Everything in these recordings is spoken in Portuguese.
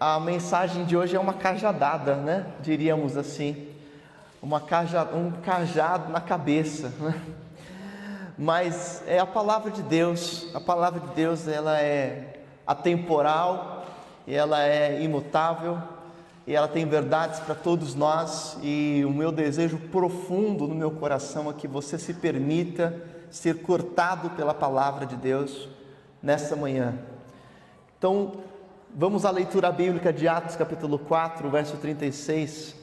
a mensagem de hoje é uma cajadada, né? Diríamos assim, uma caja, um cajado na cabeça. Né? Mas é a palavra de Deus. A palavra de Deus ela é atemporal, ela é imutável e ela tem verdades para todos nós. E o meu desejo profundo no meu coração é que você se permita ser cortado pela palavra de Deus nessa manhã. Então, vamos à leitura bíblica de Atos, capítulo 4, verso 36,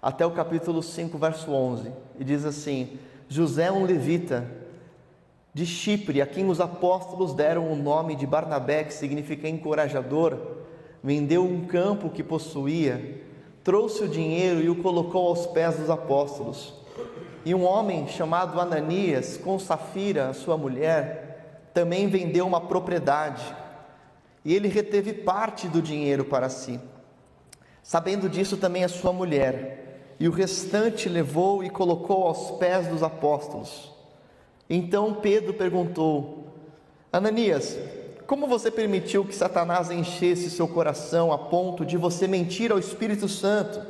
até o capítulo 5, verso 11. E diz assim: José, um levita de Chipre, a quem os apóstolos deram o nome de Barnabé, que significa encorajador, vendeu um campo que possuía, trouxe o dinheiro e o colocou aos pés dos apóstolos. E um homem chamado Ananias, com Safira, sua mulher, também vendeu uma propriedade e ele reteve parte do dinheiro para si. Sabendo disso também a sua mulher, e o restante levou e colocou aos pés dos apóstolos. Então Pedro perguntou: Ananias, como você permitiu que Satanás enchesse seu coração a ponto de você mentir ao Espírito Santo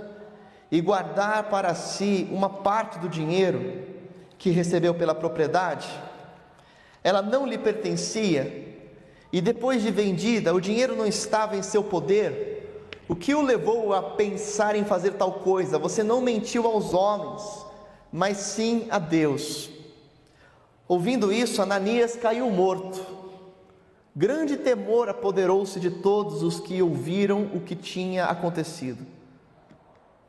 e guardar para si uma parte do dinheiro que recebeu pela propriedade? Ela não lhe pertencia e depois de vendida, o dinheiro não estava em seu poder, o que o levou a pensar em fazer tal coisa? Você não mentiu aos homens, mas sim a Deus. Ouvindo isso, Ananias caiu morto. Grande temor apoderou-se de todos os que ouviram o que tinha acontecido.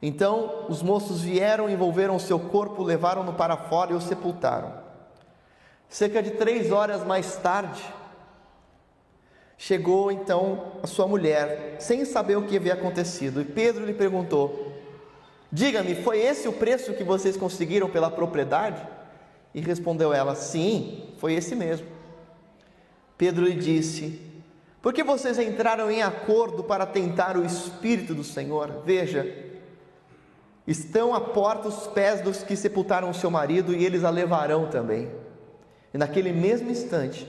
Então os moços vieram, envolveram seu corpo, levaram-no para fora e o sepultaram. Cerca de três horas mais tarde, Chegou então a sua mulher, sem saber o que havia acontecido, e Pedro lhe perguntou: Diga-me, foi esse o preço que vocês conseguiram pela propriedade? E respondeu ela: Sim, foi esse mesmo. Pedro lhe disse: Por que vocês entraram em acordo para tentar o Espírito do Senhor? Veja, estão à porta os pés dos que sepultaram o seu marido e eles a levarão também. E naquele mesmo instante,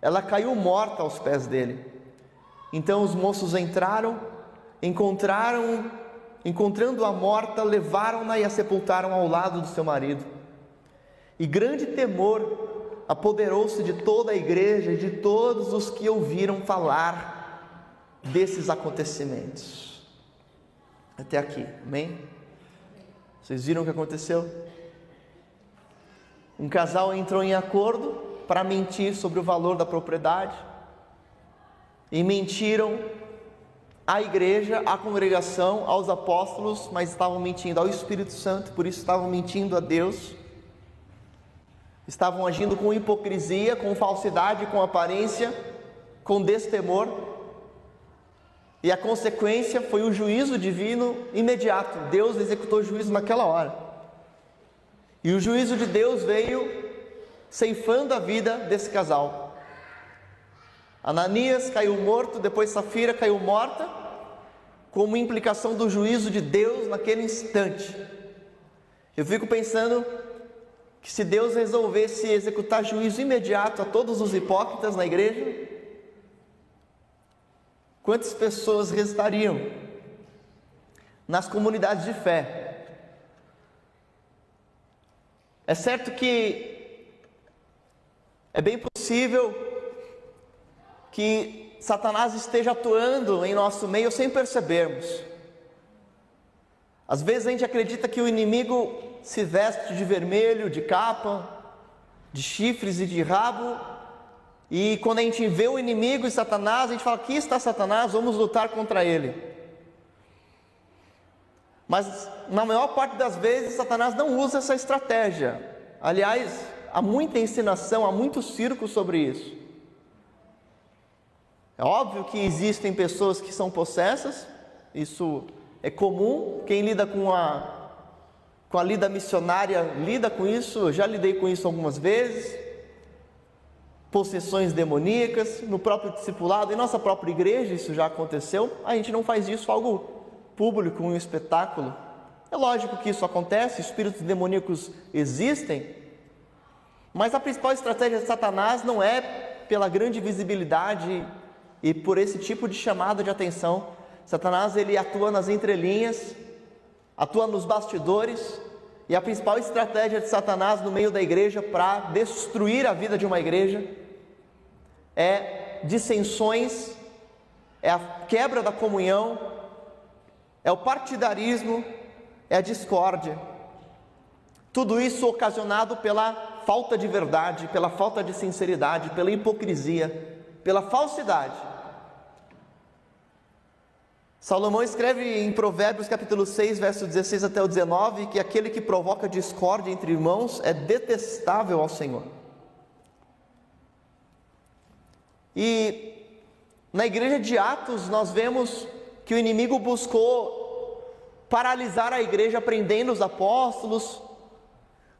ela caiu morta aos pés dele. Então os moços entraram, encontraram, encontrando a morta, levaram-na e a sepultaram ao lado do seu marido. E grande temor apoderou-se de toda a igreja e de todos os que ouviram falar desses acontecimentos. Até aqui, amém? Vocês viram o que aconteceu? Um casal entrou em acordo para mentir sobre o valor da propriedade e mentiram à igreja, à congregação, aos apóstolos, mas estavam mentindo ao Espírito Santo, por isso estavam mentindo a Deus. Estavam agindo com hipocrisia, com falsidade, com aparência, com destemor. E a consequência foi o juízo divino imediato. Deus executou o juízo naquela hora. E o juízo de Deus veio ceifando a vida desse casal. Ananias caiu morto, depois Safira caiu morta, como implicação do juízo de Deus naquele instante. Eu fico pensando que se Deus resolvesse executar juízo imediato a todos os hipócritas na igreja, quantas pessoas restariam nas comunidades de fé? É certo que é bem possível que Satanás esteja atuando em nosso meio sem percebermos. Às vezes a gente acredita que o inimigo se veste de vermelho, de capa, de chifres e de rabo, e quando a gente vê o inimigo e Satanás, a gente fala: aqui está Satanás, vamos lutar contra ele. Mas na maior parte das vezes, Satanás não usa essa estratégia. Aliás, há muita ensinação, há muito circo sobre isso. É óbvio que existem pessoas que são possessas, isso é comum. Quem lida com a com a lida missionária lida com isso, eu já lidei com isso algumas vezes. Possessões demoníacas, no próprio discipulado, em nossa própria igreja, isso já aconteceu. A gente não faz isso algo público, um espetáculo. É lógico que isso acontece, espíritos demoníacos existem, mas a principal estratégia de Satanás não é pela grande visibilidade e por esse tipo de chamada de atenção, Satanás ele atua nas entrelinhas, atua nos bastidores, e a principal estratégia de Satanás no meio da igreja para destruir a vida de uma igreja é dissensões, é a quebra da comunhão, é o partidarismo, é a discórdia. Tudo isso ocasionado pela falta de verdade, pela falta de sinceridade, pela hipocrisia, pela falsidade. Salomão escreve em Provérbios capítulo 6, verso 16 até o 19, que aquele que provoca discórdia entre irmãos é detestável ao Senhor. E na igreja de Atos nós vemos que o inimigo buscou paralisar a igreja prendendo os apóstolos,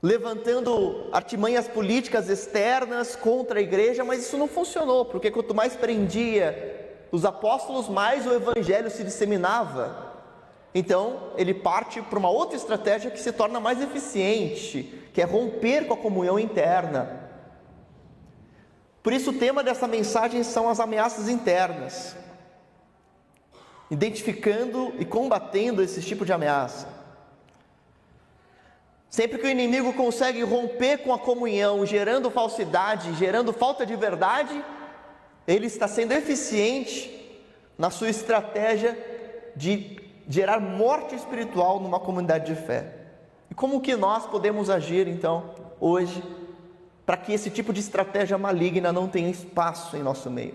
levantando artimanhas políticas externas contra a igreja, mas isso não funcionou, porque quanto mais prendia os apóstolos, mais o evangelho se disseminava. Então, ele parte para uma outra estratégia que se torna mais eficiente, que é romper com a comunhão interna. Por isso, o tema dessa mensagem são as ameaças internas, identificando e combatendo esse tipo de ameaça. Sempre que o inimigo consegue romper com a comunhão, gerando falsidade, gerando falta de verdade, ele está sendo eficiente na sua estratégia de gerar morte espiritual numa comunidade de fé. E como que nós podemos agir então hoje para que esse tipo de estratégia maligna não tenha espaço em nosso meio?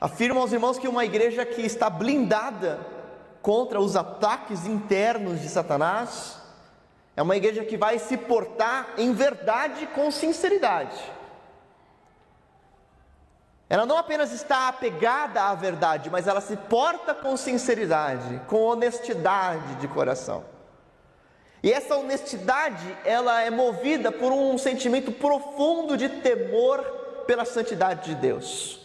Afirmo aos irmãos que uma igreja que está blindada contra os ataques internos de Satanás é uma igreja que vai se portar em verdade com sinceridade ela não apenas está apegada à verdade, mas ela se porta com sinceridade, com honestidade de coração. E essa honestidade, ela é movida por um sentimento profundo de temor pela santidade de Deus.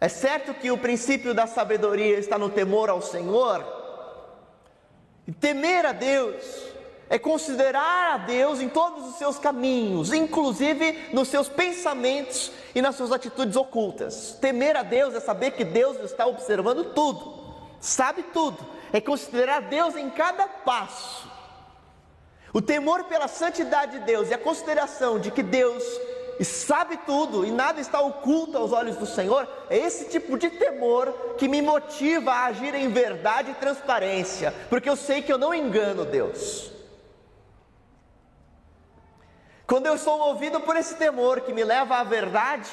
É certo que o princípio da sabedoria está no temor ao Senhor, e temer a Deus é considerar a Deus em todos os seus caminhos, inclusive nos seus pensamentos e nas suas atitudes ocultas. Temer a Deus é saber que Deus está observando tudo, sabe tudo, é considerar Deus em cada passo. O temor pela santidade de Deus e a consideração de que Deus sabe tudo e nada está oculto aos olhos do Senhor, é esse tipo de temor que me motiva a agir em verdade e transparência, porque eu sei que eu não engano Deus. Quando eu sou movido por esse temor que me leva à verdade,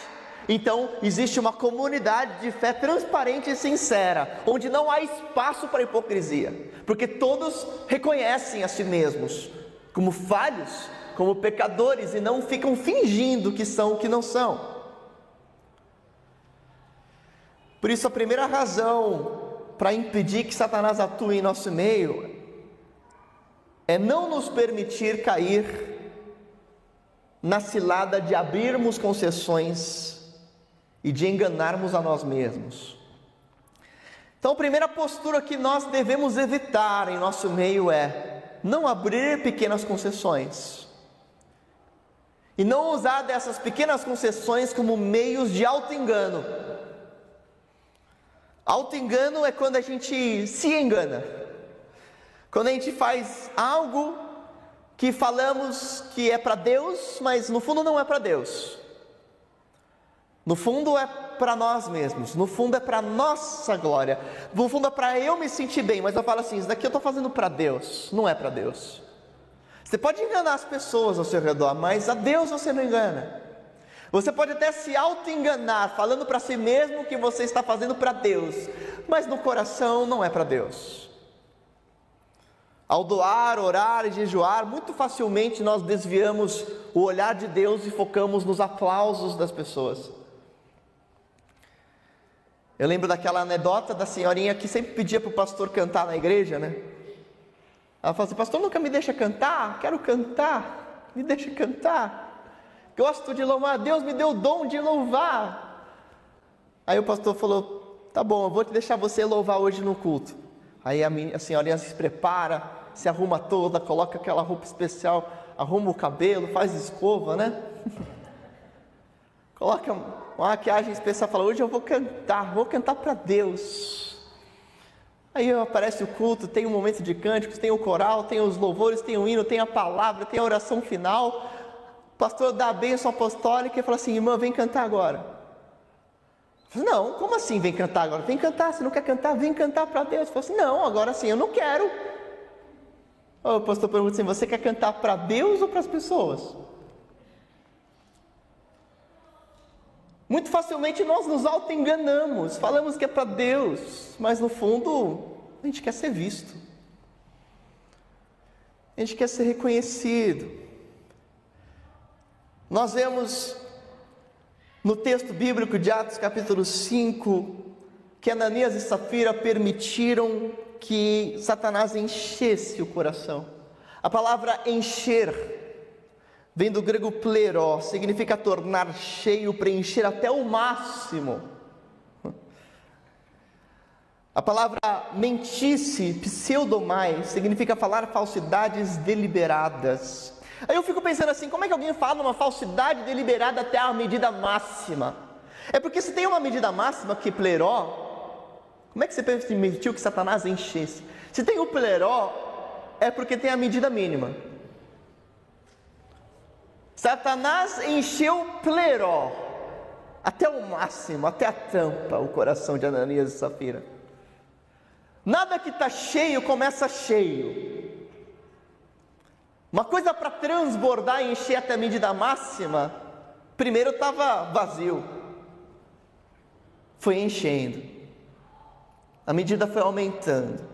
então existe uma comunidade de fé transparente e sincera, onde não há espaço para hipocrisia, porque todos reconhecem a si mesmos como falhos, como pecadores e não ficam fingindo que são o que não são. Por isso, a primeira razão para impedir que Satanás atue em nosso meio é não nos permitir cair na cilada de abrirmos concessões e de enganarmos a nós mesmos. Então, a primeira postura que nós devemos evitar em nosso meio é não abrir pequenas concessões. E não usar dessas pequenas concessões como meios de auto-engano. Auto-engano é quando a gente se engana. Quando a gente faz algo que falamos que é para Deus, mas no fundo não é para Deus. No fundo é para nós mesmos, no fundo é para nossa glória, no fundo é para eu me sentir bem, mas eu falo assim: isso daqui eu estou fazendo para Deus, não é para Deus. Você pode enganar as pessoas ao seu redor, mas a Deus você não engana. Você pode até se auto-enganar, falando para si mesmo que você está fazendo para Deus, mas no coração não é para Deus. Ao doar, orar e jejuar, muito facilmente nós desviamos o olhar de Deus e focamos nos aplausos das pessoas. Eu lembro daquela anedota da senhorinha que sempre pedia para o pastor cantar na igreja, né? Ela falou assim: Pastor, nunca me deixa cantar, quero cantar, me deixa cantar. Gosto de louvar, Deus me deu o dom de louvar. Aí o pastor falou: Tá bom, eu vou te deixar você louvar hoje no culto. Aí a, minha, a senhorinha se prepara, se arruma toda, coloca aquela roupa especial, arruma o cabelo, faz escova, né? coloca uma maquiagem especial, fala: Hoje eu vou cantar, vou cantar para Deus. Aí aparece o culto, tem um momento de cânticos, tem o coral, tem os louvores, tem o hino, tem a palavra, tem a oração final. O pastor dá a bênção apostólica e fala assim: Irmã, vem cantar agora. Não, como assim vem cantar agora? Vem cantar, se não quer cantar, vem cantar para Deus. Eu falo assim: Não, agora sim, eu não quero. O pastor pergunta assim: Você quer cantar para Deus ou para as pessoas? Muito facilmente nós nos auto-enganamos, falamos que é para Deus, mas no fundo a gente quer ser visto, a gente quer ser reconhecido. Nós vemos no texto bíblico de Atos capítulo 5 que Ananias e Safira permitiram que Satanás enchesse o coração. A palavra encher Vem do grego pleró, significa tornar cheio, preencher até o máximo. A palavra mentice, pseudomai, significa falar falsidades deliberadas. Aí eu fico pensando assim, como é que alguém fala uma falsidade deliberada até a medida máxima? É porque se tem uma medida máxima que pleró, como é que você permitiu que Satanás enchesse? Se tem o pleró, é porque tem a medida mínima. Satanás encheu pleró, até o máximo, até a tampa, o coração de Ananias e Safira. Nada que está cheio começa cheio. Uma coisa para transbordar e encher até a medida máxima, primeiro estava vazio, foi enchendo, a medida foi aumentando.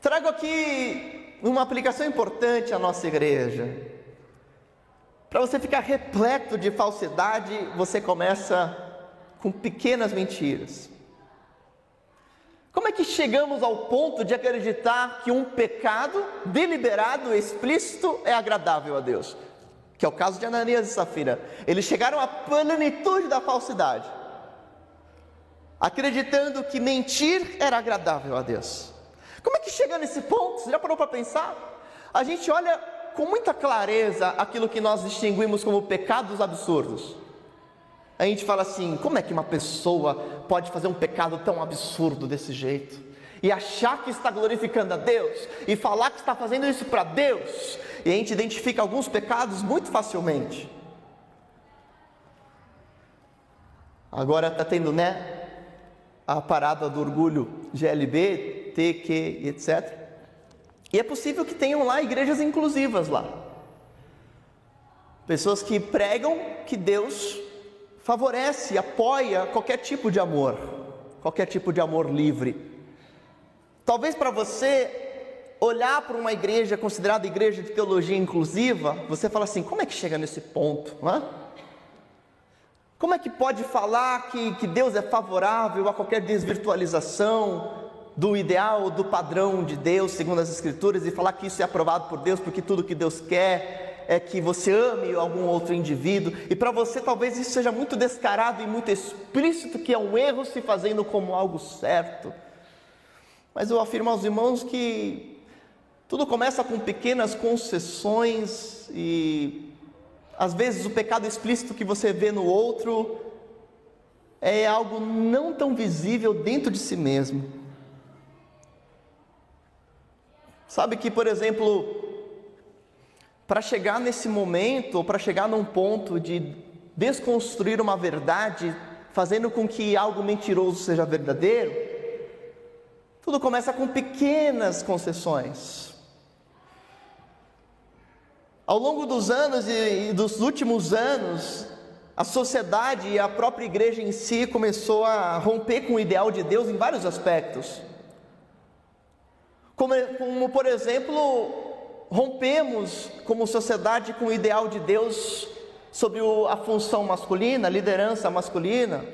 Trago aqui uma aplicação importante à nossa igreja. Para você ficar repleto de falsidade, você começa com pequenas mentiras. Como é que chegamos ao ponto de acreditar que um pecado deliberado, explícito, é agradável a Deus? Que é o caso de Ananias e Safira. Eles chegaram à plenitude da falsidade, acreditando que mentir era agradável a Deus. Como é que chega nesse ponto? Você já parou para pensar? A gente olha com muita clareza aquilo que nós distinguimos como pecados absurdos. A gente fala assim: como é que uma pessoa pode fazer um pecado tão absurdo desse jeito? E achar que está glorificando a Deus, e falar que está fazendo isso para Deus, e a gente identifica alguns pecados muito facilmente. Agora está tendo, né, a parada do orgulho GLB, TQ, etc. E é possível que tenham lá igrejas inclusivas lá. Pessoas que pregam que Deus favorece, apoia qualquer tipo de amor, qualquer tipo de amor livre. Talvez para você olhar para uma igreja considerada igreja de teologia inclusiva, você fala assim: como é que chega nesse ponto? Não Como é que pode falar que, que Deus é favorável a qualquer desvirtualização, do ideal, do padrão de Deus, segundo as Escrituras, e falar que isso é aprovado por Deus, porque tudo que Deus quer é que você ame algum outro indivíduo, e para você talvez isso seja muito descarado e muito explícito, que é um erro se fazendo como algo certo. Mas eu afirmo aos irmãos que tudo começa com pequenas concessões e às vezes o pecado explícito que você vê no outro é algo não tão visível dentro de si mesmo. Sabe que, por exemplo, para chegar nesse momento, para chegar num ponto de desconstruir uma verdade, fazendo com que algo mentiroso seja verdadeiro, tudo começa com pequenas concessões. Ao longo dos anos e dos últimos anos, a sociedade e a própria igreja em si começou a romper com o ideal de Deus em vários aspectos. Como, como, por exemplo, rompemos como sociedade com o ideal de Deus sobre a função masculina, a liderança masculina.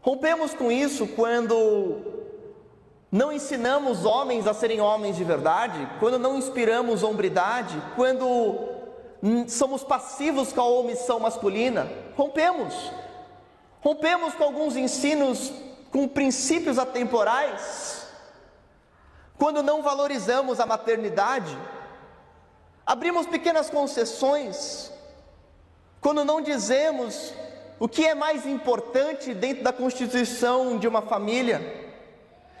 Rompemos com isso quando não ensinamos homens a serem homens de verdade, quando não inspiramos hombridade, quando somos passivos com a omissão masculina. Rompemos. Rompemos com alguns ensinos com princípios atemporais quando não valorizamos a maternidade, abrimos pequenas concessões, quando não dizemos o que é mais importante dentro da constituição de uma família.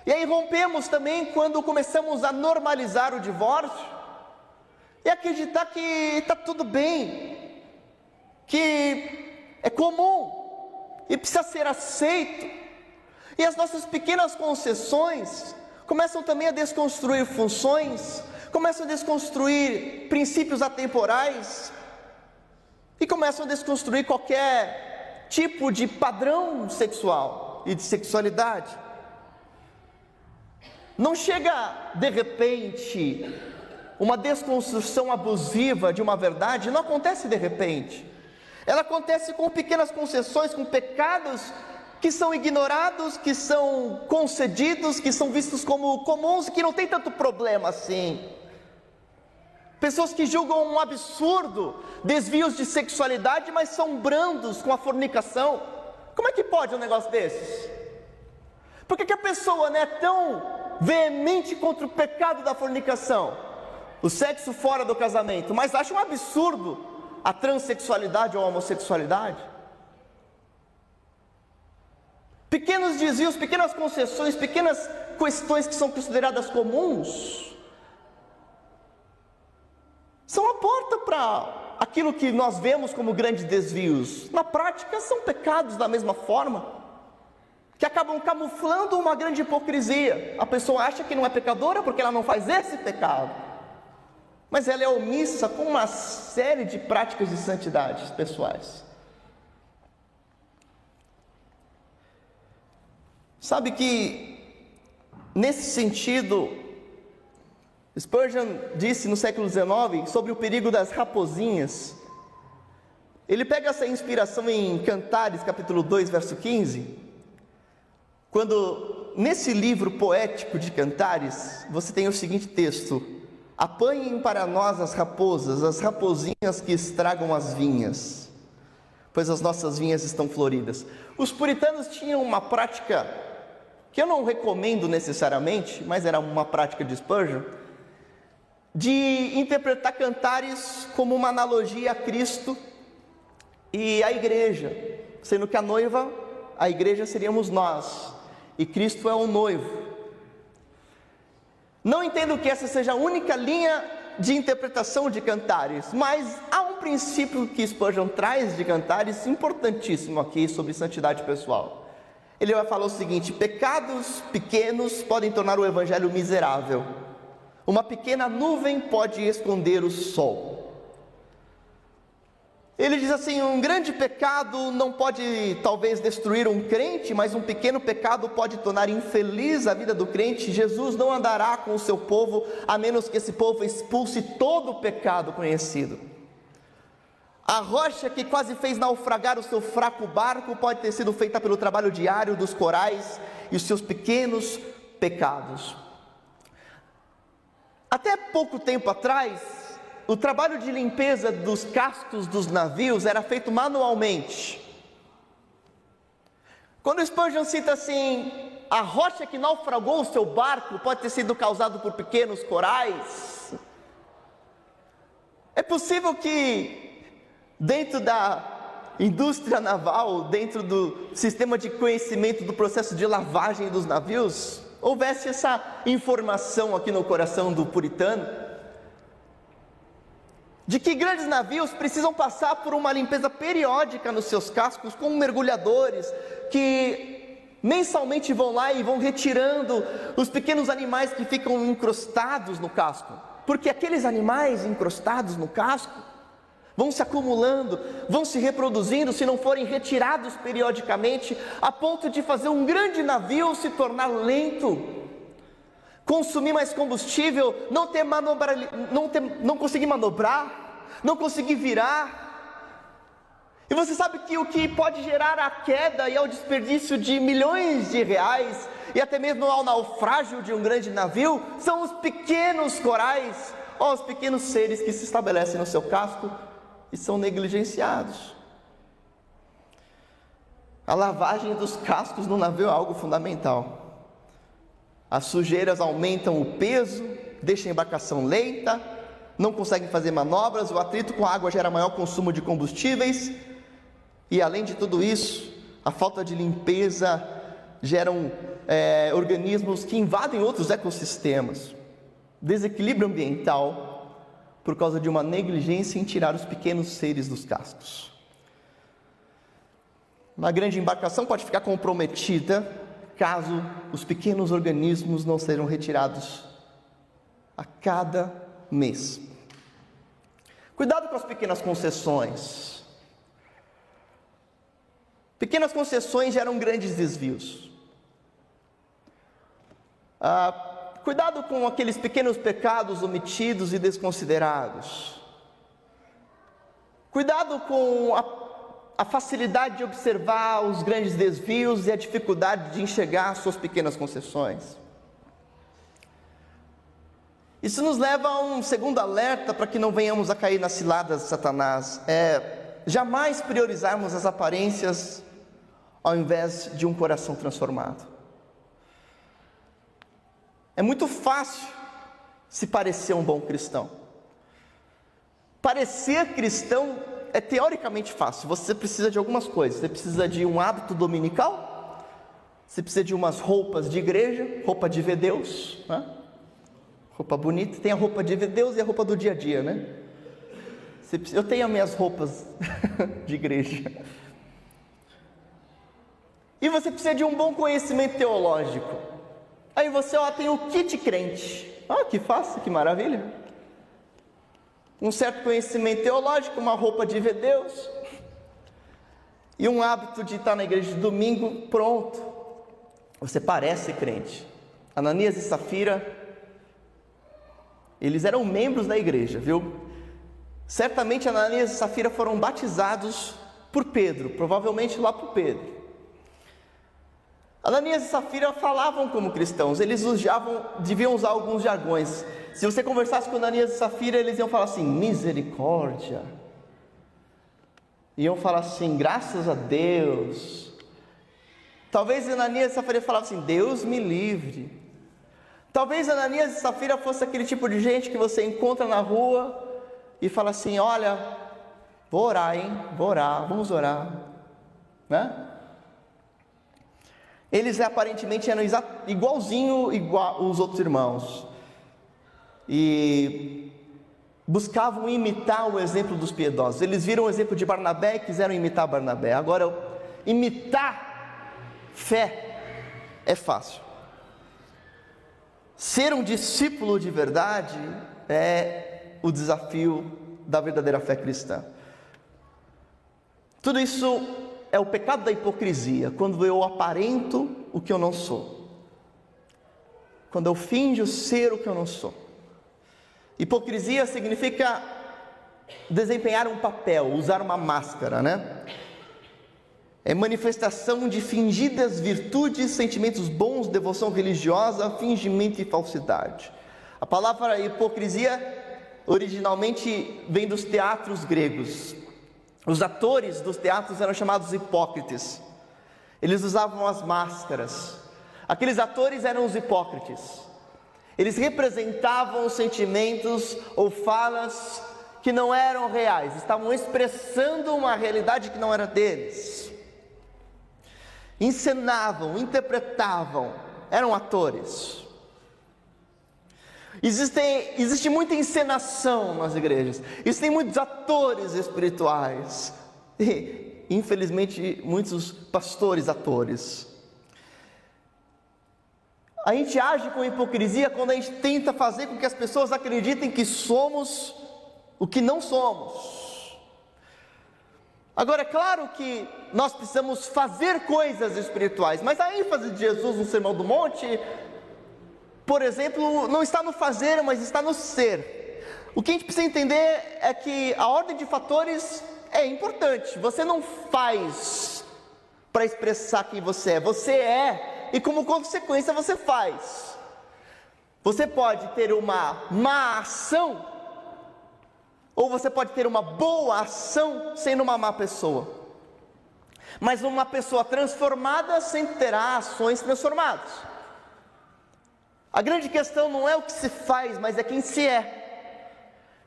E aí rompemos também quando começamos a normalizar o divórcio e acreditar que está tudo bem, que é comum e precisa ser aceito. E as nossas pequenas concessões começam também a desconstruir funções, começam a desconstruir princípios atemporais e começam a desconstruir qualquer tipo de padrão sexual e de sexualidade. Não chega de repente uma desconstrução abusiva de uma verdade, não acontece de repente. Ela acontece com pequenas concessões, com pecados que são ignorados, que são concedidos, que são vistos como comuns, que não tem tanto problema assim. Pessoas que julgam um absurdo desvios de sexualidade, mas são brandos com a fornicação. Como é que pode um negócio desses? Por que, que a pessoa é tão veemente contra o pecado da fornicação, o sexo fora do casamento, mas acha um absurdo a transexualidade ou a homossexualidade? Pequenos desvios, pequenas concessões, pequenas questões que são consideradas comuns, são a porta para aquilo que nós vemos como grandes desvios. Na prática, são pecados da mesma forma, que acabam camuflando uma grande hipocrisia. A pessoa acha que não é pecadora porque ela não faz esse pecado, mas ela é omissa com uma série de práticas de santidades pessoais. Sabe que, nesse sentido, Spurgeon disse no século XIX sobre o perigo das raposinhas. Ele pega essa inspiração em Cantares, capítulo 2, verso 15, quando nesse livro poético de Cantares, você tem o seguinte texto: Apanhem para nós as raposas, as raposinhas que estragam as vinhas, pois as nossas vinhas estão floridas. Os puritanos tinham uma prática que eu não recomendo necessariamente, mas era uma prática de Spurgeon, de interpretar cantares como uma analogia a Cristo e a igreja, sendo que a noiva, a igreja seríamos nós, e Cristo é o noivo. Não entendo que essa seja a única linha de interpretação de cantares, mas há um princípio que Spurgeon traz de cantares importantíssimo aqui sobre santidade pessoal. Ele vai falar o seguinte: pecados pequenos podem tornar o evangelho miserável. Uma pequena nuvem pode esconder o sol. Ele diz assim: um grande pecado não pode talvez destruir um crente, mas um pequeno pecado pode tornar infeliz a vida do crente. Jesus não andará com o seu povo a menos que esse povo expulse todo o pecado conhecido. A rocha que quase fez naufragar o seu fraco barco pode ter sido feita pelo trabalho diário dos corais e os seus pequenos pecados. Até pouco tempo atrás, o trabalho de limpeza dos cascos dos navios era feito manualmente. Quando Spurgeon cita assim, a rocha que naufragou o seu barco pode ter sido causado por pequenos corais. É possível que Dentro da indústria naval, dentro do sistema de conhecimento do processo de lavagem dos navios, houvesse essa informação aqui no coração do puritano, de que grandes navios precisam passar por uma limpeza periódica nos seus cascos com mergulhadores que mensalmente vão lá e vão retirando os pequenos animais que ficam encrostados no casco, porque aqueles animais encrostados no casco vão se acumulando, vão se reproduzindo se não forem retirados periodicamente, a ponto de fazer um grande navio se tornar lento, consumir mais combustível, não ter manobra, não, ter, não conseguir manobrar, não conseguir virar. E você sabe que o que pode gerar a queda e ao desperdício de milhões de reais e até mesmo ao naufrágio de um grande navio são os pequenos corais, ou os pequenos seres que se estabelecem no seu casco e são negligenciados. A lavagem dos cascos no navio é algo fundamental. As sujeiras aumentam o peso, deixam a embarcação lenta, não conseguem fazer manobras, o atrito com a água gera maior consumo de combustíveis, e além de tudo isso, a falta de limpeza geram é, organismos que invadem outros ecossistemas, desequilíbrio ambiental por causa de uma negligência em tirar os pequenos seres dos cascos. Uma grande embarcação pode ficar comprometida caso os pequenos organismos não sejam retirados a cada mês. Cuidado com as pequenas concessões. Pequenas concessões geram grandes desvios. Ah, cuidado com aqueles pequenos pecados omitidos e desconsiderados. Cuidado com a a facilidade de observar os grandes desvios e a dificuldade de enxergar suas pequenas concessões. Isso nos leva a um segundo alerta para que não venhamos a cair nas ciladas de Satanás. É jamais priorizarmos as aparências ao invés de um coração transformado. É muito fácil se parecer um bom cristão. Parecer cristão é teoricamente fácil. Você precisa de algumas coisas. Você precisa de um hábito dominical, você precisa de umas roupas de igreja, roupa de ver Deus, né? roupa bonita. Tem a roupa de ver Deus e a roupa do dia a dia, né? Eu tenho as minhas roupas de igreja. E você precisa de um bom conhecimento teológico. Aí você ó, tem o kit crente. Ah, que fácil, que maravilha um certo conhecimento teológico, uma roupa de ver Deus e um hábito de estar na igreja de domingo, pronto. Você parece crente. Ananias e Safira, eles eram membros da igreja, viu? Certamente Ananias e Safira foram batizados por Pedro, provavelmente lá por Pedro. Ananias e Safira falavam como cristãos, eles usavam, deviam usar alguns jargões. Se você conversasse com Ananias e Safira, eles iam falar assim: misericórdia. Iam falar assim: graças a Deus. Talvez Ananias e Safira falassem Deus me livre. Talvez Ananias e Safira fosse aquele tipo de gente que você encontra na rua e fala assim: olha, vou orar, hein? Vou orar, vamos orar. Né? Eles aparentemente eram igualzinho igual os outros irmãos e buscavam imitar o exemplo dos piedosos. Eles viram o exemplo de Barnabé e quiseram imitar Barnabé. Agora, imitar fé é fácil. Ser um discípulo de verdade é o desafio da verdadeira fé cristã. Tudo isso é o pecado da hipocrisia, quando eu aparento o que eu não sou, quando eu finjo ser o que eu não sou. Hipocrisia significa desempenhar um papel, usar uma máscara, né? É manifestação de fingidas virtudes, sentimentos bons, devoção religiosa, fingimento e falsidade. A palavra hipocrisia originalmente vem dos teatros gregos. Os atores dos teatros eram chamados hipócritas. Eles usavam as máscaras. Aqueles atores eram os hipócritas. Eles representavam sentimentos ou falas que não eram reais, estavam expressando uma realidade que não era deles. Encenavam, interpretavam, eram atores. Existem, existe muita encenação nas igrejas, existem muitos atores espirituais, e infelizmente muitos pastores atores. A gente age com hipocrisia quando a gente tenta fazer com que as pessoas acreditem que somos o que não somos. Agora, é claro que nós precisamos fazer coisas espirituais, mas a ênfase de Jesus no Sermão do Monte, por exemplo, não está no fazer, mas está no ser. O que a gente precisa entender é que a ordem de fatores é importante. Você não faz para expressar quem você é, você é e como consequência você faz. Você pode ter uma má ação, ou você pode ter uma boa ação sendo uma má pessoa. Mas uma pessoa transformada sempre terá ações transformadas. A grande questão não é o que se faz, mas é quem se é.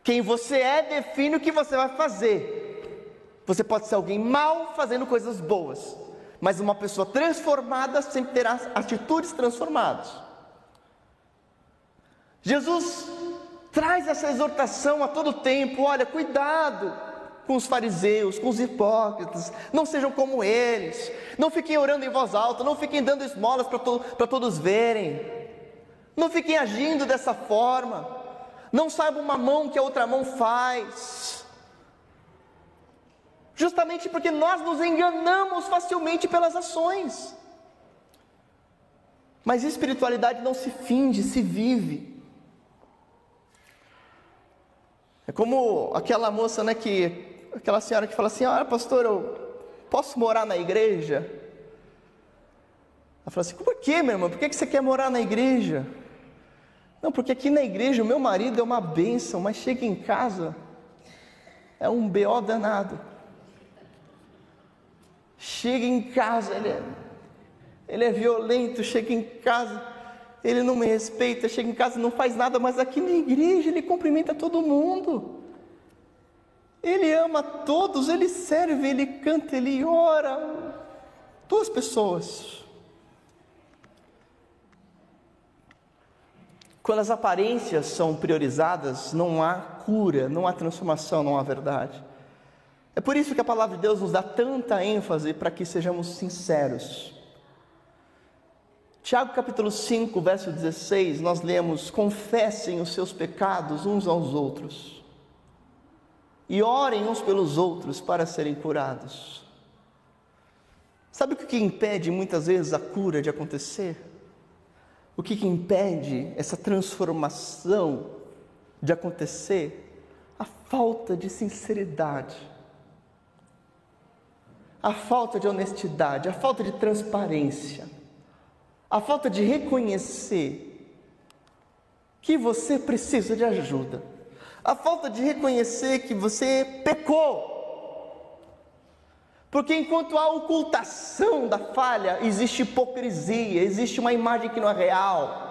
Quem você é define o que você vai fazer. Você pode ser alguém mal fazendo coisas boas, mas uma pessoa transformada sempre terá atitudes transformadas. Jesus traz essa exortação a todo tempo: olha, cuidado com os fariseus, com os hipócritas, não sejam como eles, não fiquem orando em voz alta, não fiquem dando esmolas para to todos verem, não fiquem agindo dessa forma, não saibam uma mão que a outra mão faz, justamente porque nós nos enganamos facilmente pelas ações. Mas espiritualidade não se finge, se vive. É como aquela moça, né, que aquela senhora que fala assim: Ah, pastor, eu posso morar na igreja? Ela fala assim: Por que, meu irmão? Por que você quer morar na igreja? Não, porque aqui na igreja o meu marido é uma bênção, mas chega em casa, é um BO danado. Chega em casa, ele é, ele é violento, chega em casa, ele não me respeita, chega em casa não faz nada, mas aqui na igreja ele cumprimenta todo mundo. Ele ama todos, ele serve, ele canta, ele ora. Duas pessoas. Quando as aparências são priorizadas, não há cura, não há transformação, não há verdade. É por isso que a palavra de Deus nos dá tanta ênfase para que sejamos sinceros. Tiago capítulo 5, verso 16, nós lemos: Confessem os seus pecados uns aos outros e orem uns pelos outros para serem curados. Sabe o que impede muitas vezes a cura de acontecer? O que impede essa transformação de acontecer? A falta de sinceridade, a falta de honestidade, a falta de transparência, a falta de reconhecer que você precisa de ajuda a falta de reconhecer que você pecou. Porque enquanto há ocultação da falha, existe hipocrisia, existe uma imagem que não é real.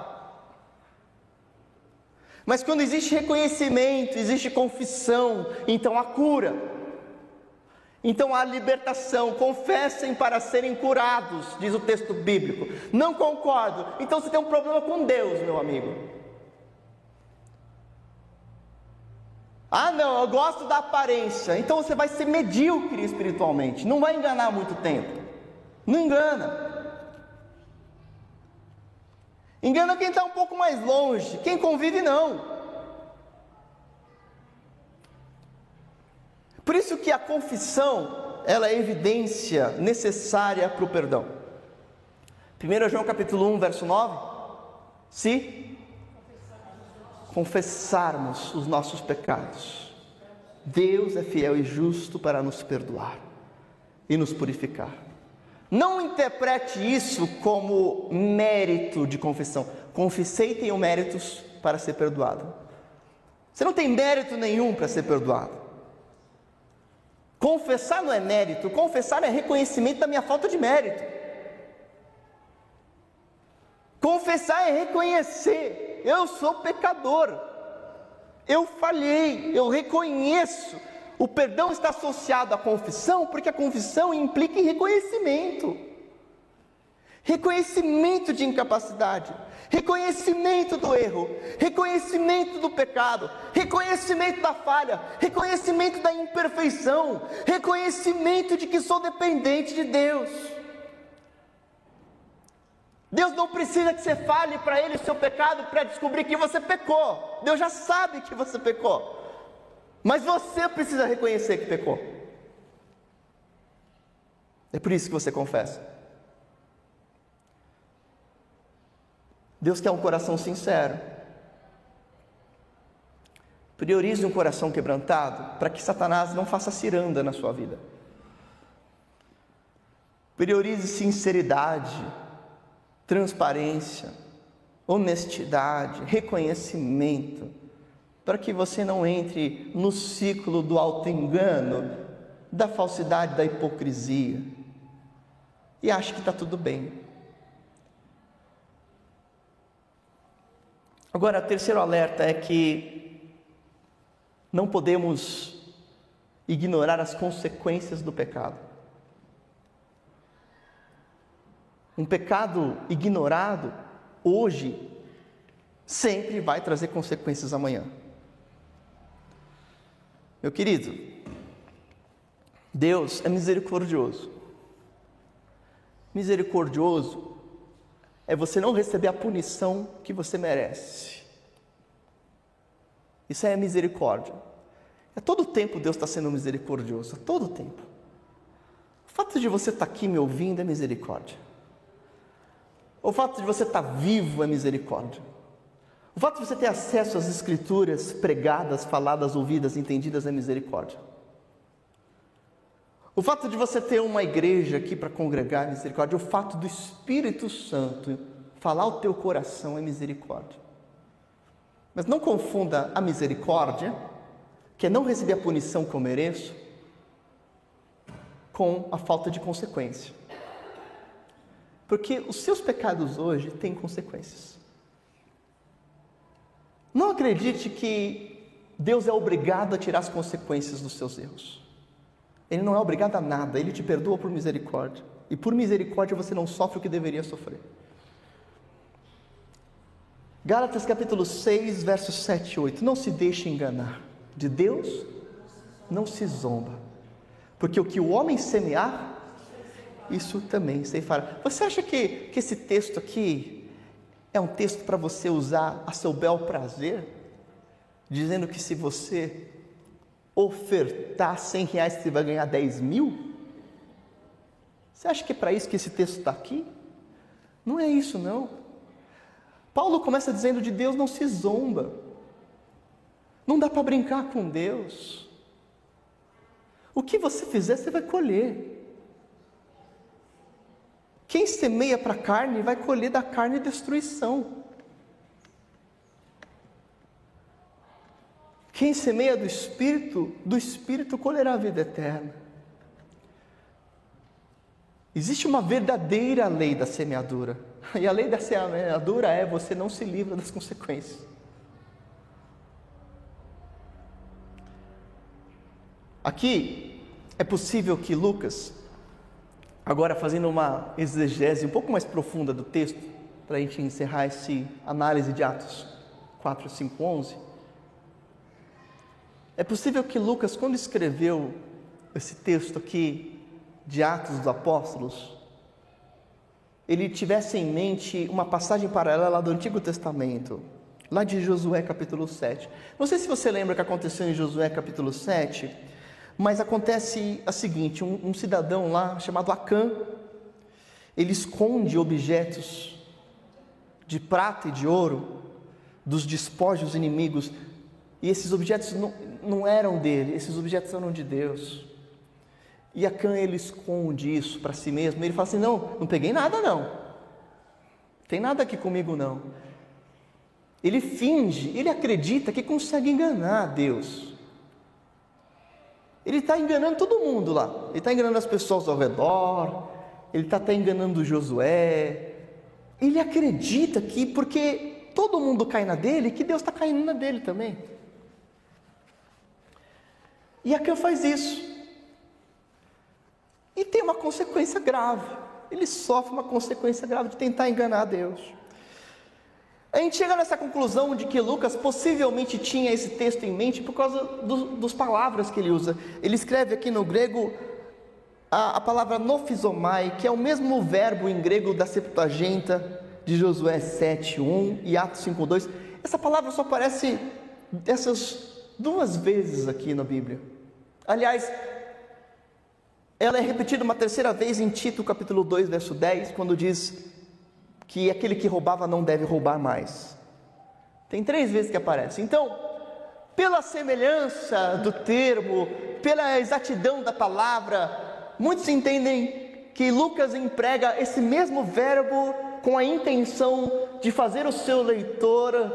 Mas quando existe reconhecimento, existe confissão, então há cura. Então há libertação, confessem para serem curados, diz o texto bíblico. Não concordo, então você tem um problema com Deus, meu amigo. Ah, não, eu gosto da aparência. Então você vai ser medíocre espiritualmente. Não vai enganar muito tempo. Não engana. Engana quem está um pouco mais longe. Quem convive, não. Por isso que a confissão, ela é evidência necessária para o perdão. 1 João capítulo 1, verso 9. Se confessarmos os nossos pecados, Deus é fiel e justo para nos perdoar e nos purificar. Não interprete isso como mérito de confissão. Confessei tenho méritos para ser perdoado. Você não tem mérito nenhum para ser perdoado. Confessar não é mérito, confessar é reconhecimento da minha falta de mérito. Confessar é reconhecer eu sou pecador, eu falhei, eu reconheço. O perdão está associado à confissão, porque a confissão implica em reconhecimento. Reconhecimento de incapacidade, reconhecimento do erro, reconhecimento do pecado, reconhecimento da falha, reconhecimento da imperfeição, reconhecimento de que sou dependente de Deus. Deus não precisa que você fale para Ele o seu pecado para descobrir que você pecou. Deus já sabe que você pecou. Mas você precisa reconhecer que pecou. É por isso que você confessa. Deus quer um coração sincero. Priorize um coração quebrantado para que Satanás não faça ciranda na sua vida. Priorize sinceridade transparência, honestidade, reconhecimento, para que você não entre no ciclo do auto-engano, da falsidade, da hipocrisia e ache que está tudo bem. Agora, o terceiro alerta é que Não podemos ignorar as consequências do pecado. Um pecado ignorado hoje sempre vai trazer consequências amanhã. Meu querido, Deus é misericordioso. Misericordioso é você não receber a punição que você merece. Isso é misericórdia. É todo o tempo Deus está sendo misericordioso, é todo tempo. O fato de você estar aqui me ouvindo é misericórdia. O fato de você estar tá vivo é misericórdia. O fato de você ter acesso às escrituras pregadas, faladas, ouvidas, entendidas é misericórdia. O fato de você ter uma igreja aqui para congregar é misericórdia. O fato do Espírito Santo falar o teu coração é misericórdia. Mas não confunda a misericórdia, que é não receber a punição que eu mereço, com a falta de consequência. Porque os seus pecados hoje têm consequências. Não acredite que Deus é obrigado a tirar as consequências dos seus erros. Ele não é obrigado a nada, ele te perdoa por misericórdia. E por misericórdia você não sofre o que deveria sofrer. Gálatas capítulo 6, versos 7 e 8. Não se deixe enganar. De Deus não se zomba. Porque o que o homem semear, isso também se fará. Você acha que, que esse texto aqui é um texto para você usar a seu bel prazer? Dizendo que se você ofertar 100 reais, você vai ganhar 10 mil? Você acha que é para isso que esse texto está aqui? Não é isso, não. Paulo começa dizendo de Deus não se zomba. Não dá para brincar com Deus. O que você fizer, você vai colher. Quem semeia para a carne vai colher da carne destruição. Quem semeia do espírito, do espírito colherá a vida eterna. Existe uma verdadeira lei da semeadura. E a lei da semeadura é você não se livra das consequências. Aqui é possível que Lucas Agora, fazendo uma exegese um pouco mais profunda do texto, para a gente encerrar essa análise de Atos 4, 5, 11. É possível que Lucas, quando escreveu esse texto aqui de Atos dos Apóstolos, ele tivesse em mente uma passagem paralela do Antigo Testamento, lá de Josué capítulo 7. Não sei se você lembra o que aconteceu em Josué capítulo 7, mas acontece a seguinte: um, um cidadão lá chamado Acã, ele esconde objetos de prata e de ouro dos despojos inimigos, e esses objetos não, não eram dele, esses objetos eram de Deus. E Acã ele esconde isso para si mesmo. Ele fala assim: Não, não peguei nada, não. Tem nada aqui comigo, não. Ele finge, ele acredita que consegue enganar Deus. Ele está enganando todo mundo lá. Ele está enganando as pessoas ao redor. Ele está até enganando Josué. Ele acredita que, porque todo mundo cai na dele, que Deus está caindo na dele também. E Acã faz isso. E tem uma consequência grave. Ele sofre uma consequência grave de tentar enganar Deus. A gente chega nessa conclusão de que Lucas possivelmente tinha esse texto em mente por causa do, das palavras que ele usa. Ele escreve aqui no grego a, a palavra nofizomai, que é o mesmo verbo em grego da Septuaginta de Josué 7:1 e Atos 5:2. Essa palavra só aparece essas duas vezes aqui na Bíblia. Aliás, ela é repetida uma terceira vez em Tito capítulo 2, verso 10, quando diz: que aquele que roubava não deve roubar mais. Tem três vezes que aparece. Então, pela semelhança do termo, pela exatidão da palavra, muitos entendem que Lucas emprega esse mesmo verbo com a intenção de fazer o seu leitor,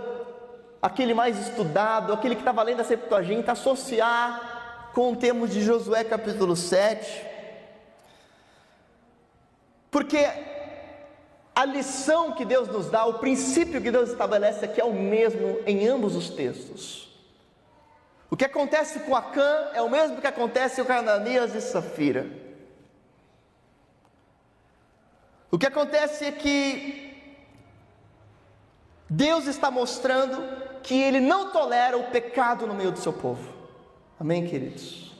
aquele mais estudado, aquele que estava lendo a Septuaginta, associar com o termo de Josué capítulo 7. Porque a lição que Deus nos dá, o princípio que Deus estabelece aqui é o mesmo em ambos os textos. O que acontece com Acã é o mesmo que acontece com Ananias e Safira. O que acontece é que Deus está mostrando que Ele não tolera o pecado no meio do seu povo. Amém, queridos?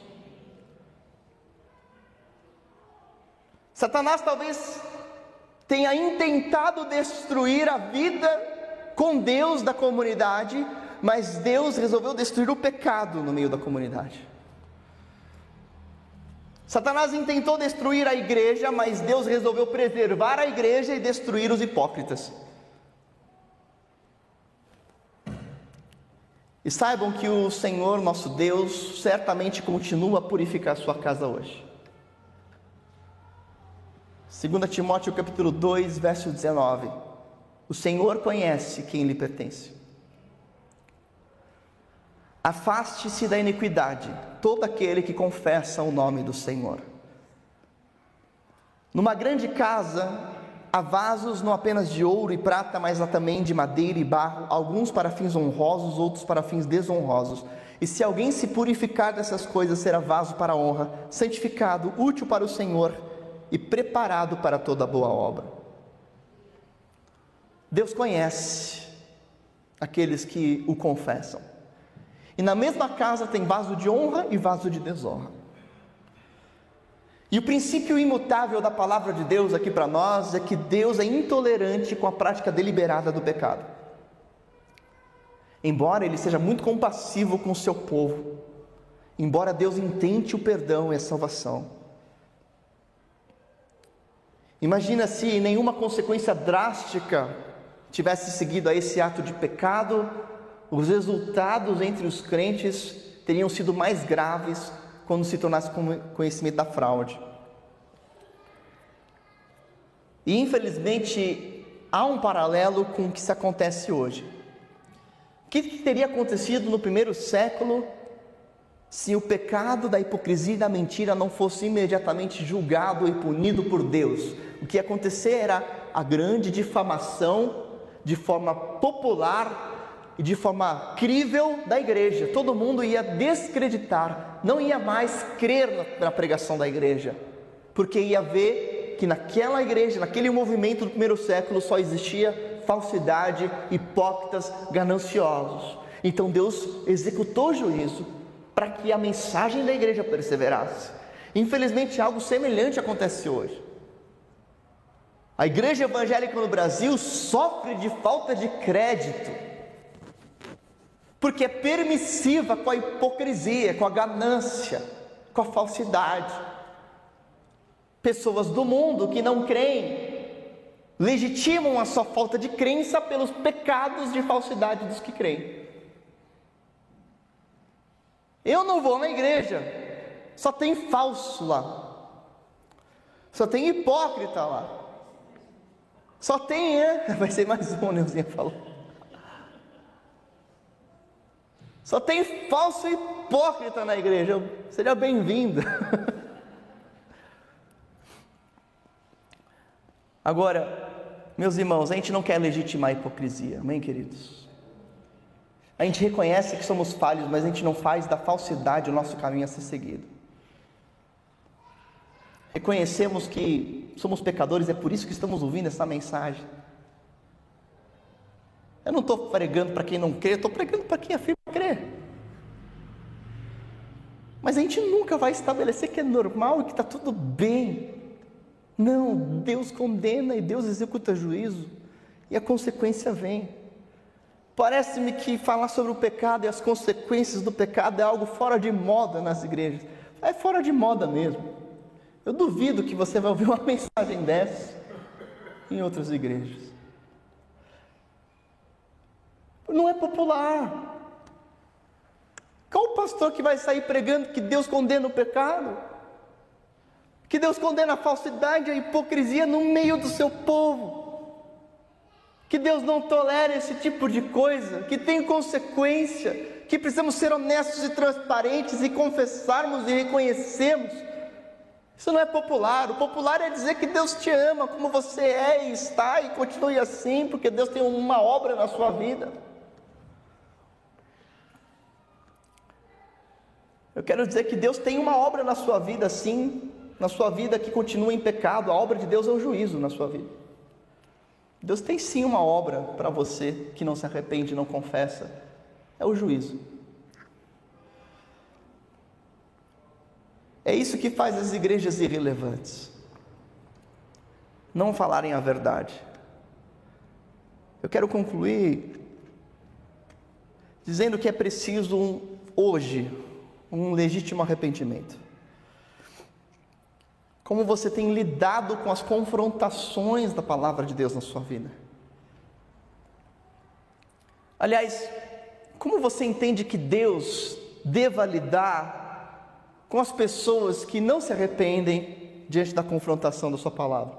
Satanás talvez tenha intentado destruir a vida com Deus da comunidade, mas Deus resolveu destruir o pecado no meio da comunidade. Satanás intentou destruir a igreja, mas Deus resolveu preservar a igreja e destruir os hipócritas. E saibam que o Senhor, nosso Deus, certamente continua a purificar a sua casa hoje. 2 Timóteo capítulo 2, verso 19. O Senhor conhece quem lhe pertence. Afaste-se da iniquidade, todo aquele que confessa o nome do Senhor. Numa grande casa, há vasos não apenas de ouro e prata, mas há também de madeira e barro, alguns para fins honrosos, outros para fins desonrosos. E se alguém se purificar dessas coisas, será vaso para honra, santificado, útil para o Senhor e preparado para toda boa obra. Deus conhece aqueles que o confessam. E na mesma casa tem vaso de honra e vaso de desonra. E o princípio imutável da palavra de Deus aqui para nós é que Deus é intolerante com a prática deliberada do pecado. Embora ele seja muito compassivo com o seu povo, embora Deus intente o perdão e a salvação. Imagina se nenhuma consequência drástica tivesse seguido a esse ato de pecado os resultados entre os crentes teriam sido mais graves quando se tornasse conhecimento da fraude. E infelizmente há um paralelo com o que se acontece hoje. O que teria acontecido no primeiro século se o pecado da hipocrisia e da mentira não fosse imediatamente julgado e punido por Deus? O que ia acontecer era a grande difamação de forma popular e de forma crível da igreja. Todo mundo ia descreditar, não ia mais crer na, pregação da igreja, porque ia ver que naquela igreja, naquele movimento do primeiro século, só existia falsidade, hipócritas, gananciosos. Então Deus executou o juízo para que a mensagem da igreja perseverasse. Infelizmente, algo semelhante acontece hoje. A igreja evangélica no Brasil sofre de falta de crédito porque é permissiva com a hipocrisia, com a ganância, com a falsidade. Pessoas do mundo que não creem legitimam a sua falta de crença pelos pecados de falsidade dos que creem. Eu não vou na igreja, só tem falso lá, só tem hipócrita lá, só tem, é, vai ser mais um, Neuzinha falou. Só tem falso hipócrita na igreja. Seja bem-vinda. Agora, meus irmãos, a gente não quer legitimar a hipocrisia, amém, queridos? A gente reconhece que somos falhos, mas a gente não faz da falsidade o nosso caminho a ser seguido. Reconhecemos que somos pecadores, é por isso que estamos ouvindo essa mensagem. Eu não estou pregando para quem não crê, estou pregando para quem afirma crer. Mas a gente nunca vai estabelecer que é normal e que está tudo bem. Não, Deus condena e Deus executa juízo, e a consequência vem. Parece-me que falar sobre o pecado e as consequências do pecado é algo fora de moda nas igrejas. É fora de moda mesmo. Eu duvido que você vai ouvir uma mensagem dessa em outras igrejas. Não é popular. Qual o pastor que vai sair pregando que Deus condena o pecado? Que Deus condena a falsidade e a hipocrisia no meio do seu povo? Que Deus não tolera esse tipo de coisa, que tem consequência, que precisamos ser honestos e transparentes e confessarmos e reconhecermos. Isso não é popular. O popular é dizer que Deus te ama como você é e está e continue assim, porque Deus tem uma obra na sua vida. quero dizer que Deus tem uma obra na sua vida, sim, na sua vida que continua em pecado. A obra de Deus é o juízo na sua vida. Deus tem sim uma obra para você que não se arrepende, não confessa. É o juízo. É isso que faz as igrejas irrelevantes. Não falarem a verdade. Eu quero concluir dizendo que é preciso um, hoje um legítimo arrependimento. Como você tem lidado com as confrontações da palavra de Deus na sua vida? Aliás, como você entende que Deus deva lidar com as pessoas que não se arrependem diante da confrontação da sua palavra?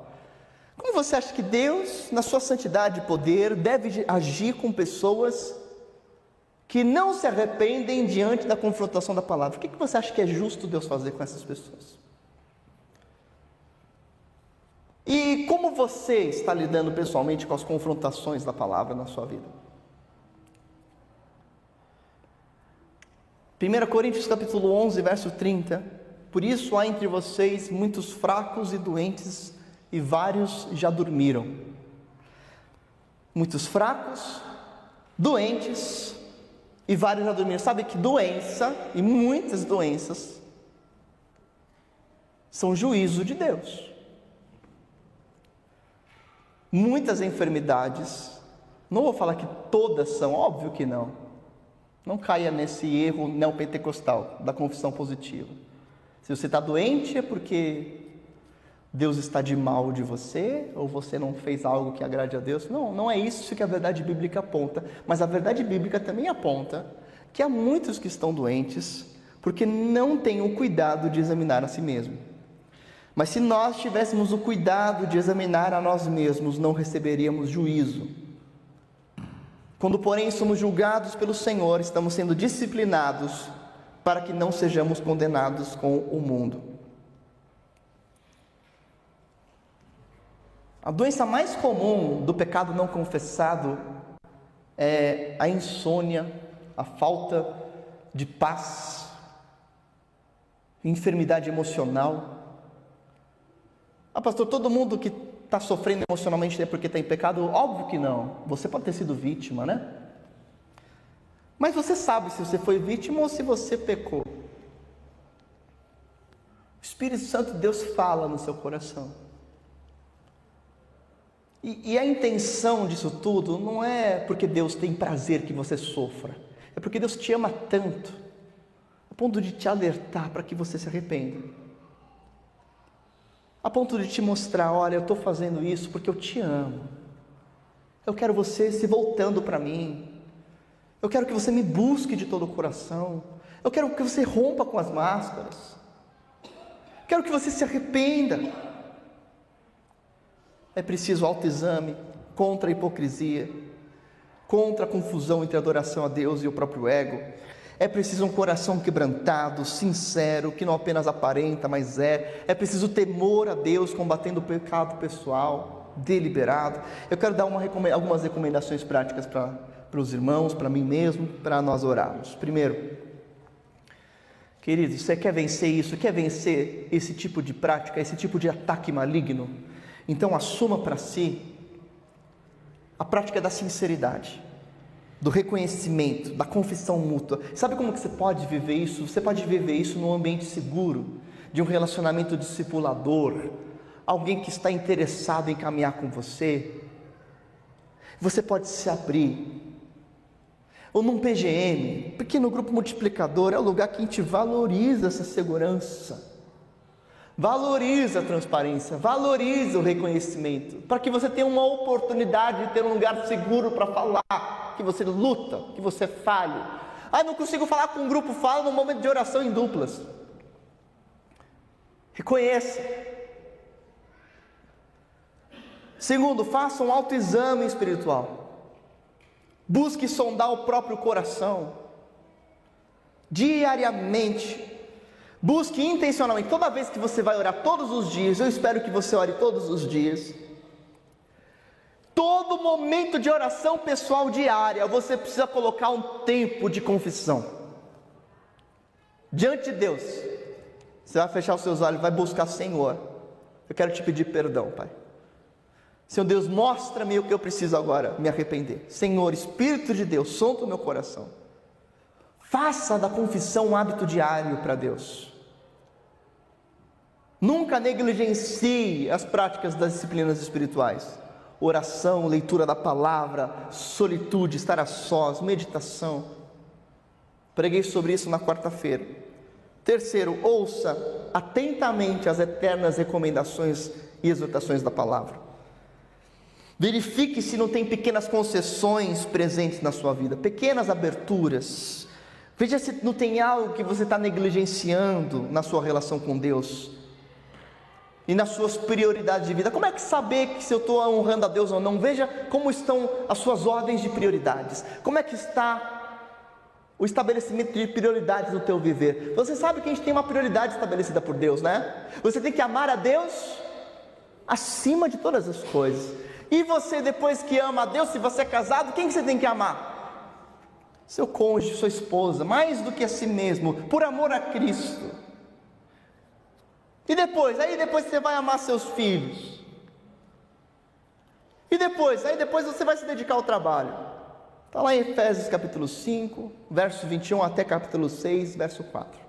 Como você acha que Deus, na sua santidade e poder, deve agir com pessoas que não se arrependem diante da confrontação da palavra? O que você acha que é justo Deus fazer com essas pessoas? E como você está lidando pessoalmente com as confrontações da palavra na sua vida? 1 Coríntios capítulo 11, verso 30. Por isso há entre vocês muitos fracos e doentes, e vários já dormiram. Muitos fracos, doentes e vários já dormiram. Sabe que doença e muitas doenças são juízo de Deus muitas enfermidades, não vou falar que todas são, óbvio que não. Não caia nesse erro neopentecostal da confissão positiva. Se você está doente é porque Deus está de mal de você, ou você não fez algo que agrade a Deus. Não, não é isso que a verdade bíblica aponta. Mas a verdade bíblica também aponta que há muitos que estão doentes porque não têm o cuidado de examinar a si mesmo. Mas se nós tivéssemos o cuidado de examinar a nós mesmos, não receberíamos juízo. Quando, porém, somos julgados pelo Senhor, estamos sendo disciplinados para que não sejamos condenados com o mundo. A doença mais comum do pecado não confessado é a insônia, a falta de paz, enfermidade emocional. Ah, pastor, todo mundo que está sofrendo emocionalmente é porque está em pecado? Óbvio que não. Você pode ter sido vítima, né? Mas você sabe se você foi vítima ou se você pecou. O Espírito Santo de Deus fala no seu coração. E, e, a intenção disso tudo não é porque Deus tem prazer que você sofra, é porque Deus te ama tanto, a ponto de te alertar para que você se arrependa a ponto de te mostrar: olha, eu estou fazendo isso porque eu te amo. Eu quero você se voltando para mim. Eu quero que você me busque de todo o coração. Eu quero que você rompa com as máscaras. Quero que você se arrependa. É preciso autoexame contra a hipocrisia, contra a confusão entre a adoração a Deus e o próprio ego. É preciso um coração quebrantado, sincero, que não apenas aparenta, mas é. É preciso temor a Deus, combatendo o pecado pessoal, deliberado. Eu quero dar uma, algumas recomendações práticas para os irmãos, para mim mesmo, para nós orarmos. Primeiro, queridos, você quer vencer isso, quer vencer esse tipo de prática, esse tipo de ataque maligno? Então assuma para si a prática da sinceridade do reconhecimento, da confissão mútua. Sabe como que você pode viver isso? Você pode viver isso num ambiente seguro, de um relacionamento discipulador, alguém que está interessado em caminhar com você. Você pode se abrir. Ou num PGM, pequeno grupo multiplicador, é o lugar que gente valoriza essa segurança. Valoriza a transparência, valoriza o reconhecimento, para que você tenha uma oportunidade de ter um lugar seguro para falar que você luta, que você falhe. Ah, não consigo falar com um grupo, fala no momento de oração em duplas. Reconheça. Segundo, faça um autoexame espiritual. Busque sondar o próprio coração. Diariamente. Busque intencionalmente. Toda vez que você vai orar todos os dias, eu espero que você ore todos os dias Todo momento de oração pessoal diária, você precisa colocar um tempo de confissão. diante de Deus, você vai fechar os seus olhos, vai buscar Senhor. Eu quero te pedir perdão, Pai. Senhor Deus, mostra-me o que eu preciso agora me arrepender. Senhor, Espírito de Deus, solta o meu coração. Faça da confissão um hábito diário para Deus. Nunca negligencie as práticas das disciplinas espirituais. Oração, leitura da palavra, solitude, estar a sós, meditação. Preguei sobre isso na quarta-feira. Terceiro, ouça atentamente as eternas recomendações e exortações da palavra. Verifique se não tem pequenas concessões presentes na sua vida, pequenas aberturas. Veja se não tem algo que você está negligenciando na sua relação com Deus e nas suas prioridades de vida. Como é que saber que se eu estou honrando a Deus ou não? Veja como estão as suas ordens de prioridades. Como é que está o estabelecimento de prioridades no teu viver. Você sabe que a gente tem uma prioridade estabelecida por Deus, né? Você tem que amar a Deus acima de todas as coisas. E você, depois que ama a Deus, se você é casado, quem que você tem que amar? Seu cônjuge, sua esposa, mais do que a si mesmo, por amor a Cristo. E depois? Aí depois você vai amar seus filhos. E depois? Aí depois você vai se dedicar ao trabalho. Está lá em Efésios capítulo 5, verso 21 até capítulo 6, verso 4.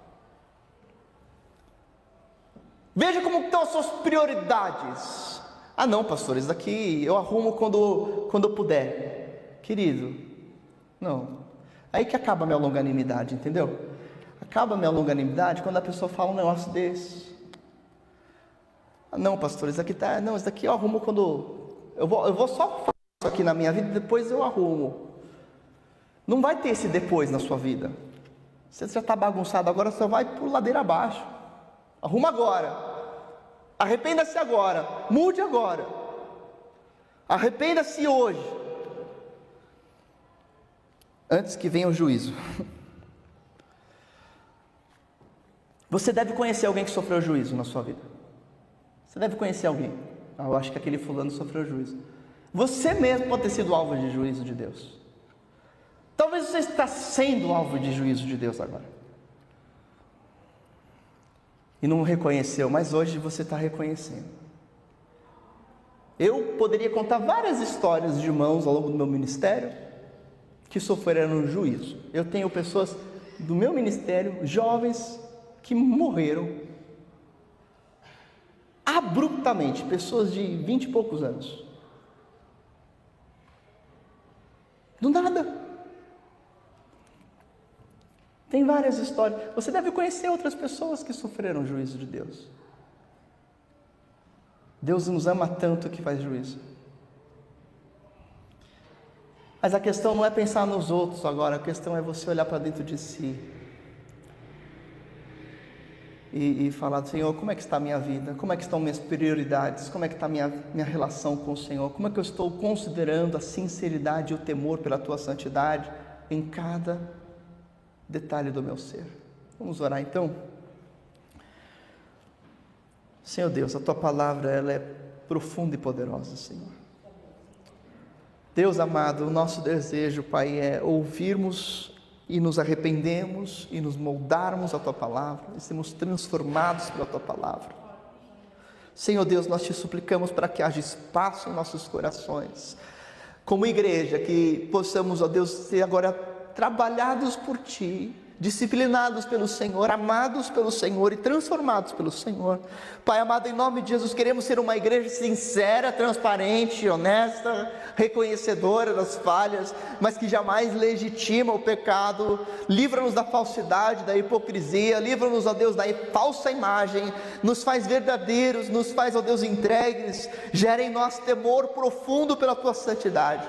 Veja como estão as suas prioridades. Ah, não, pastor, isso daqui eu arrumo quando, quando eu puder. Querido, não. Aí que acaba a minha longanimidade, entendeu? Acaba a minha longanimidade quando a pessoa fala um negócio desse. Ah, não, pastor, isso aqui tá. Não, isso daqui eu arrumo quando. Eu vou, eu vou só fazer isso aqui na minha vida e depois eu arrumo. Não vai ter esse depois na sua vida. Você já está bagunçado agora, você vai por ladeira abaixo. Arruma agora. Arrependa-se agora, mude agora. Arrependa-se hoje. Antes que venha o juízo. Você deve conhecer alguém que sofreu juízo na sua vida. Você deve conhecer alguém. Eu acho que aquele fulano sofreu juízo. Você mesmo pode ter sido alvo de juízo de Deus. Talvez você está sendo alvo de juízo de Deus agora e não reconheceu, mas hoje você está reconhecendo. Eu poderia contar várias histórias de irmãos ao longo do meu ministério que sofreram juízo. Eu tenho pessoas do meu ministério, jovens, que morreram abruptamente, pessoas de vinte e poucos anos. Do nada. Tem várias histórias. Você deve conhecer outras pessoas que sofreram o juízo de Deus. Deus nos ama tanto que faz juízo. Mas a questão não é pensar nos outros agora, a questão é você olhar para dentro de si e, e, falar: Senhor, como é que está a minha vida? Como é que estão minhas prioridades? Como é que está a minha, minha relação com o Senhor? Como é que eu estou considerando a sinceridade e o temor pela tua santidade em cada detalhe do meu ser. Vamos orar então? Senhor Deus, a tua palavra ela é profunda e poderosa, Senhor. Deus amado, o nosso desejo, Pai, é ouvirmos e nos arrependemos e nos moldarmos a tua palavra e sermos transformados pela tua palavra. Senhor Deus, nós te suplicamos para que haja espaço em nossos corações, como igreja, que possamos, ó Deus, ser agora trabalhados por Ti, disciplinados pelo Senhor, amados pelo Senhor e transformados pelo Senhor. Pai amado, em nome de Jesus, queremos ser uma igreja sincera, transparente, honesta, reconhecedora das falhas, mas que jamais legitima o pecado. Livra-nos da falsidade, da hipocrisia, livra-nos, ó Deus, da falsa imagem, nos faz verdadeiros, nos faz, ó Deus, entregues, gera em nós temor profundo pela tua santidade.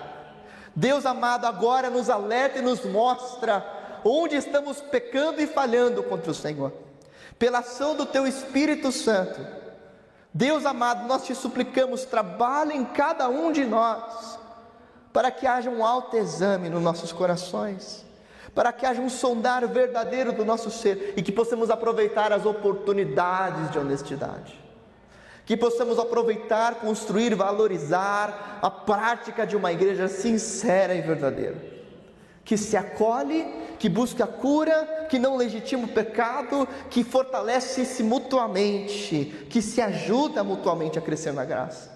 Deus amado, agora nos alerta e nos mostra onde estamos pecando e falhando contra o Senhor. Pela ação do Teu Espírito Santo, Deus amado, nós te suplicamos, trabalhe em cada um de nós, para que haja um alto exame nos nossos corações, para que haja um sondar verdadeiro do nosso ser e que possamos aproveitar as oportunidades de honestidade que possamos aproveitar, construir, valorizar a prática de uma igreja sincera e verdadeira. Que se acolhe, que busca cura, que não legitima o pecado, que fortalece-se mutuamente, que se ajuda mutuamente a crescer na graça.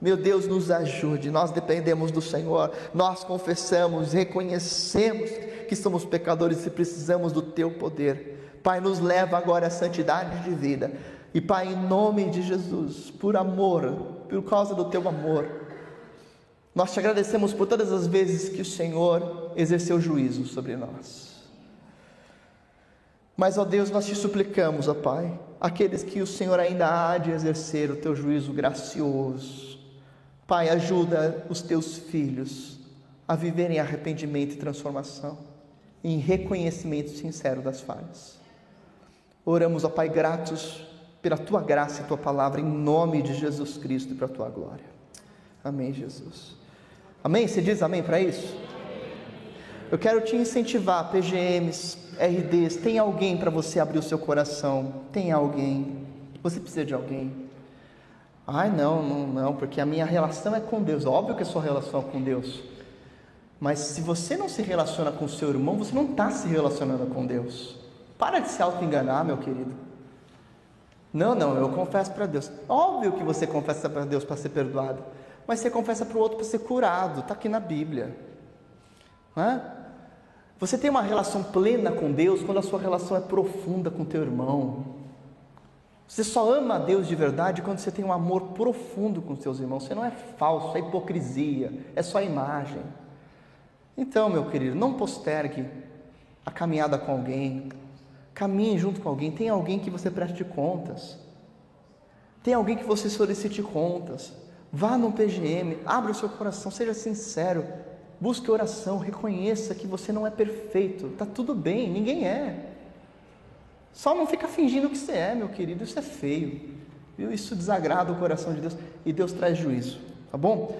Meu Deus, nos ajude, nós dependemos do Senhor, nós confessamos, reconhecemos que somos pecadores e precisamos do Teu poder. Pai, nos leva agora à santidade de vida. E Pai, em nome de Jesus, por amor, por causa do Teu amor, nós te agradecemos por todas as vezes que o Senhor exerceu juízo sobre nós. Mas, ó Deus, nós te suplicamos, ó Pai, aqueles que o Senhor ainda há de exercer o teu juízo gracioso. Pai, ajuda os teus filhos a viverem arrependimento e transformação, em reconhecimento sincero das falhas. Oramos, ó Pai, gratos pela tua graça e tua palavra, em nome de Jesus Cristo e para a tua glória. Amém, Jesus. Amém? Você diz amém para isso? Eu quero te incentivar, PGMs, RDs, tem alguém para você abrir o seu coração? Tem alguém? Você precisa de alguém? Ai, não, não, não, porque a minha relação é com Deus. Óbvio que a sua relação é com Deus. Mas se você não se relaciona com o seu irmão, você não está se relacionando com Deus. Para de se auto-enganar, meu querido. Não, não, eu confesso para Deus. Óbvio que você confessa para Deus para ser perdoado mas você confessa para o outro para ser curado, está aqui na Bíblia. É? Você tem uma relação plena com Deus quando a sua relação é profunda com teu irmão. Você só ama a Deus de verdade quando você tem um amor profundo com seus irmãos. Você não é falso, é hipocrisia, é só imagem. Então, meu querido, não postergue a caminhada com alguém. Caminhe junto com alguém. Tem alguém que você preste contas. Tem alguém que você solicite contas. Vá no PGM, abra o seu coração, seja sincero, busque oração, reconheça que você não é perfeito, está tudo bem, ninguém é. Só não fica fingindo que você é, meu querido, isso é feio. Viu? Isso desagrada o coração de Deus e Deus traz juízo, tá bom?